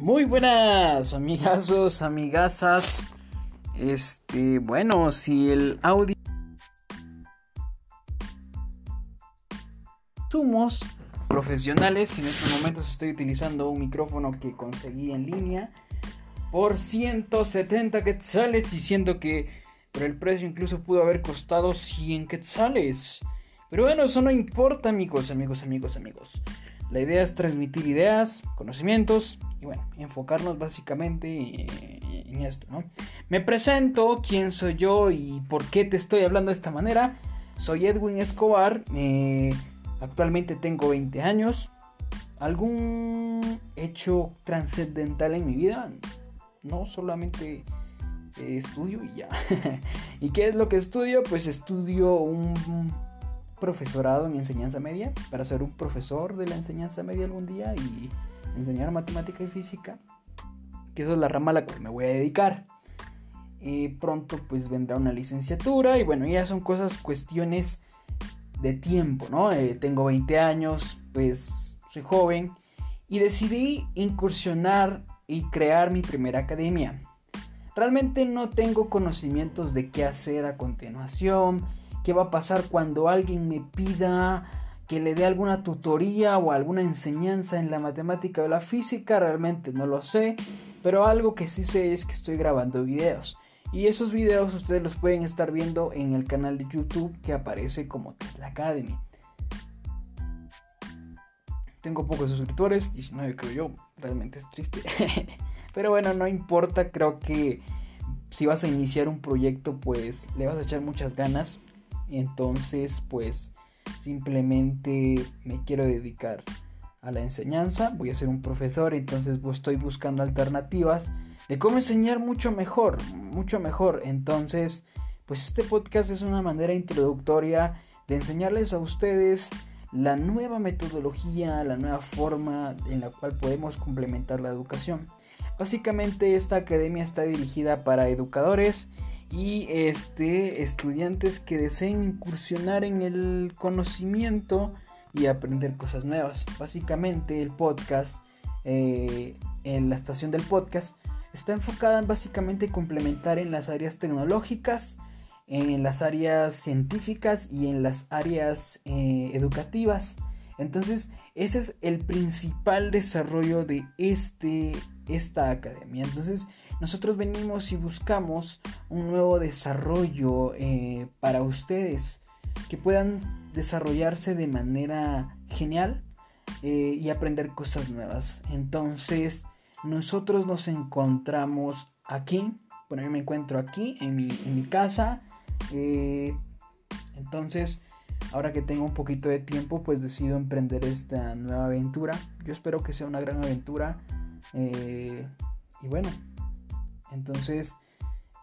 Muy buenas, amigazos, amigasas. Este, bueno, si el audio Somos profesionales, en estos momentos estoy utilizando un micrófono que conseguí en línea por 170 quetzales y siento que por el precio incluso pudo haber costado 100 quetzales. Pero bueno, eso no importa, amigos, amigos, amigos, amigos. La idea es transmitir ideas, conocimientos y bueno, enfocarnos básicamente en esto, ¿no? Me presento, quién soy yo y por qué te estoy hablando de esta manera. Soy Edwin Escobar, eh, actualmente tengo 20 años. ¿Algún hecho trascendental en mi vida? No, solamente eh, estudio y ya. ¿Y qué es lo que estudio? Pues estudio un profesorado en enseñanza media para ser un profesor de la enseñanza media algún día y enseñar matemática y física, que eso es la rama a la cual me voy a dedicar. Y pronto pues vendrá una licenciatura y bueno, ya son cosas, cuestiones de tiempo, ¿no? Eh, tengo 20 años, pues soy joven y decidí incursionar y crear mi primera academia. Realmente no tengo conocimientos de qué hacer a continuación, qué va a pasar cuando alguien me pida que le dé alguna tutoría o alguna enseñanza en la matemática o la física, realmente no lo sé, pero algo que sí sé es que estoy grabando videos. Y esos videos ustedes los pueden estar viendo en el canal de YouTube que aparece como Tesla Academy. Tengo pocos suscriptores, 19 creo yo, realmente es triste. Pero bueno, no importa, creo que si vas a iniciar un proyecto pues le vas a echar muchas ganas. Entonces pues simplemente me quiero dedicar a la enseñanza, voy a ser un profesor, entonces estoy buscando alternativas de cómo enseñar mucho mejor, mucho mejor. Entonces, pues este podcast es una manera introductoria de enseñarles a ustedes la nueva metodología, la nueva forma en la cual podemos complementar la educación. Básicamente esta academia está dirigida para educadores y este, estudiantes que deseen incursionar en el conocimiento y aprender cosas nuevas. Básicamente el podcast, eh, en la estación del podcast, está enfocada en básicamente complementar en las áreas tecnológicas, en las áreas científicas y en las áreas eh, educativas. Entonces, ese es el principal desarrollo de este, esta academia. Entonces, nosotros venimos y buscamos un nuevo desarrollo eh, para ustedes que puedan desarrollarse de manera genial eh, y aprender cosas nuevas. Entonces, nosotros nos encontramos aquí. Bueno, yo me encuentro aquí en mi, casa. Eh, entonces, ahora que tengo un poquito de tiempo, pues decido emprender esta nueva aventura. Yo espero que sea una gran aventura. y bueno, entonces,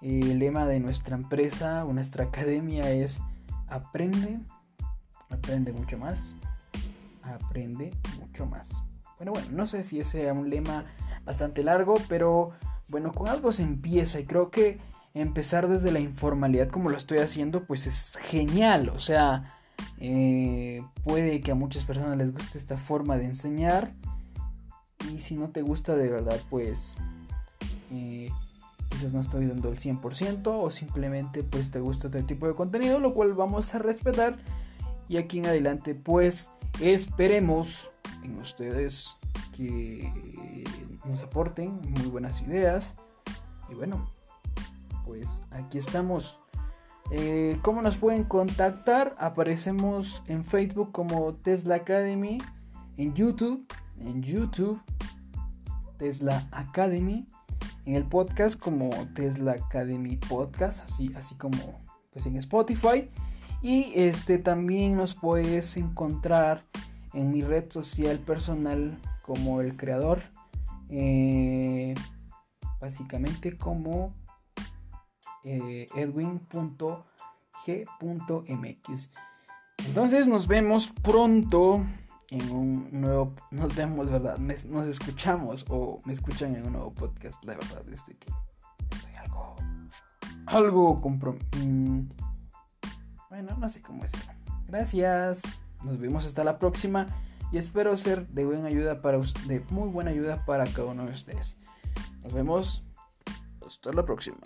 el lema de nuestra empresa nuestra academia es aprende, aprende mucho más, aprende mucho más. Bueno, bueno, no sé si ese sea un lema bastante largo, pero bueno, con algo se empieza y creo que empezar desde la informalidad como lo estoy haciendo, pues es genial. O sea, eh, puede que a muchas personas les guste esta forma de enseñar y si no te gusta de verdad, pues... Eh, no estoy dando el 100% o simplemente pues te gusta otro tipo de contenido, lo cual vamos a respetar. Y aquí en adelante pues esperemos en ustedes que nos aporten muy buenas ideas. Y bueno, pues aquí estamos. Eh, ¿Cómo nos pueden contactar? Aparecemos en Facebook como Tesla Academy, en YouTube, en YouTube, Tesla Academy en el podcast como Tesla Academy Podcast, así, así como pues en Spotify. Y este también nos puedes encontrar en mi red social personal como el creador. Eh, básicamente como eh, edwin.g.mx. Entonces nos vemos pronto en un nuevo. Nos vemos, ¿verdad? nos escuchamos o me escuchan en un nuevo podcast. La verdad, desde que estoy algo. Algo comprometido. Mm, bueno, no sé cómo decirlo. Gracias. Nos vemos hasta la próxima. y espero ser de buena ayuda para de muy buena ayuda para cada uno de ustedes. Nos vemos hasta la próxima.